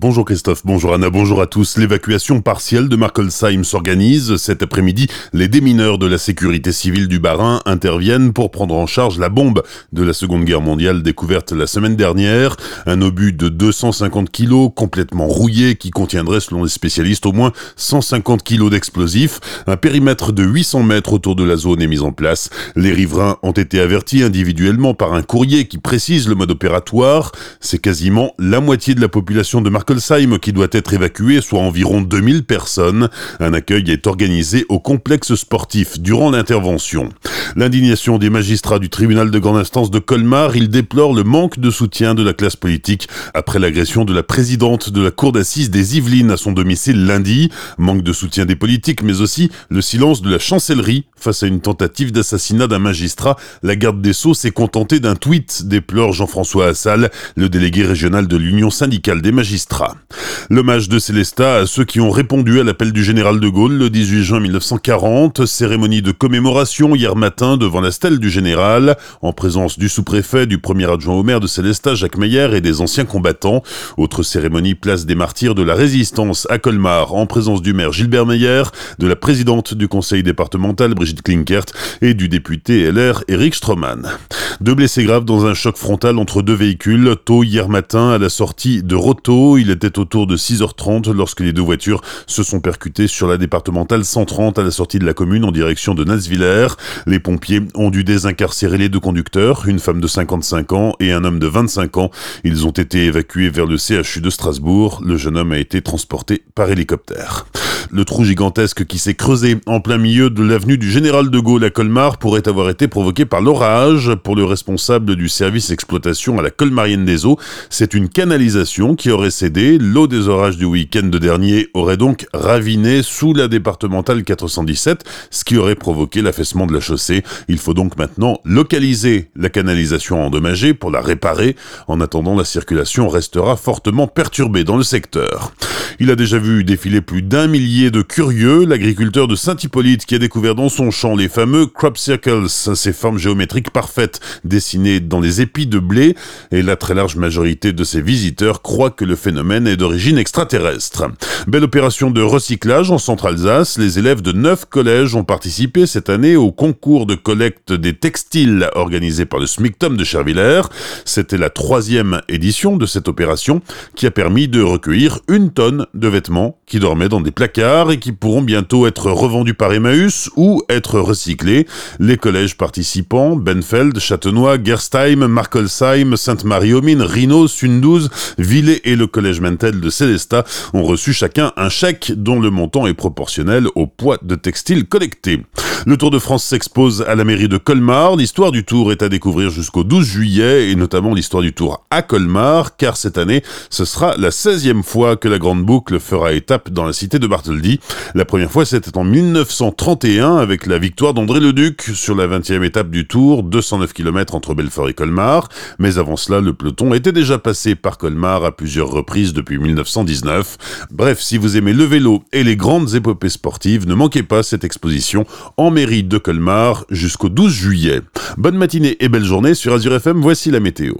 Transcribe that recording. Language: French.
Bonjour Christophe, bonjour Anna, bonjour à tous. L'évacuation partielle de Markolsheim s'organise. Cet après-midi, les démineurs de la sécurité civile du Bas-Rhin interviennent pour prendre en charge la bombe de la Seconde Guerre mondiale découverte la semaine dernière. Un obus de 250 kilos, complètement rouillé, qui contiendrait, selon les spécialistes, au moins 150 kilos d'explosifs. Un périmètre de 800 mètres autour de la zone est mis en place. Les riverains ont été avertis individuellement par un courrier qui précise le mode opératoire. C'est quasiment la moitié de la population de Markolsheim qui doit être évacué, soit environ 2000 personnes. Un accueil est organisé au complexe sportif durant l'intervention. L'indignation des magistrats du tribunal de grande instance de Colmar, ils déplorent le manque de soutien de la classe politique après l'agression de la présidente de la cour d'assises des Yvelines à son domicile lundi. Manque de soutien des politiques, mais aussi le silence de la chancellerie face à une tentative d'assassinat d'un magistrat. La garde des Sceaux s'est contentée d'un tweet, déplore Jean-François Assal, le délégué régional de l'Union syndicale des magistrats. L'hommage de Célestat à ceux qui ont répondu à l'appel du général de Gaulle le 18 juin 1940, cérémonie de commémoration hier matin devant la stèle du général, en présence du sous-préfet, du premier adjoint au maire de Célestat, Jacques Meyer, et des anciens combattants. Autre cérémonie, place des martyrs de la résistance à Colmar, en présence du maire Gilbert Meyer, de la présidente du conseil départemental Brigitte Klinkert et du député LR Eric Stroman. Deux blessés graves dans un choc frontal entre deux véhicules, tôt hier matin à la sortie de Roto. Il était autour de 6h30 lorsque les deux voitures se sont percutées sur la départementale 130 à la sortie de la commune en direction de Nasviller. Les pompiers ont dû désincarcérer les deux conducteurs, une femme de 55 ans et un homme de 25 ans. Ils ont été évacués vers le CHU de Strasbourg. Le jeune homme a été transporté par hélicoptère. Le trou gigantesque qui s'est creusé en plein milieu de l'avenue du Général de Gaulle à Colmar pourrait avoir été provoqué par l'orage. Pour le responsable du service exploitation à la Colmarienne des Eaux, c'est une canalisation qui aurait cédé. L'eau des orages du week-end dernier aurait donc raviné sous la départementale 417, ce qui aurait provoqué l'affaissement de la chaussée. Il faut donc maintenant localiser la canalisation endommagée pour la réparer. En attendant, la circulation restera fortement perturbée dans le secteur. Il a déjà vu défiler plus d'un millier de curieux, l'agriculteur de Saint-Hippolyte qui a découvert dans son champ les fameux crop circles, ces formes géométriques parfaites dessinées dans les épis de blé, et la très large majorité de ses visiteurs croient que le phénomène est d'origine extraterrestre. Belle opération de recyclage en Centre-Alsace, les élèves de neuf collèges ont participé cette année au concours de collecte des textiles organisé par le SMICTOM de Chervillers. C'était la troisième édition de cette opération qui a permis de recueillir une tonne de vêtements qui dormaient dans des placards et qui pourront bientôt être revendus par Emmaüs ou être recyclés. Les collèges participants, Benfeld, Châtenois, Gerstheim, Markolsheim, Sainte-Marie-aux-Mines, Rhino, Sundouze, Villers et le collège Mentel de Célestat ont reçu chacun un chèque dont le montant est proportionnel au poids de textiles collectés. Le Tour de France s'expose à la mairie de Colmar. L'histoire du Tour est à découvrir jusqu'au 12 juillet et notamment l'histoire du Tour à Colmar car cette année ce sera la 16e fois que la Grande Fera étape dans la cité de Bartholdi. La première fois c'était en 1931 avec la victoire d'André Leduc sur la 20e étape du Tour, 209 km entre Belfort et Colmar. Mais avant cela, le peloton était déjà passé par Colmar à plusieurs reprises depuis 1919. Bref, si vous aimez le vélo et les grandes épopées sportives, ne manquez pas cette exposition en mairie de Colmar jusqu'au 12 juillet. Bonne matinée et belle journée sur Azure FM, voici la météo.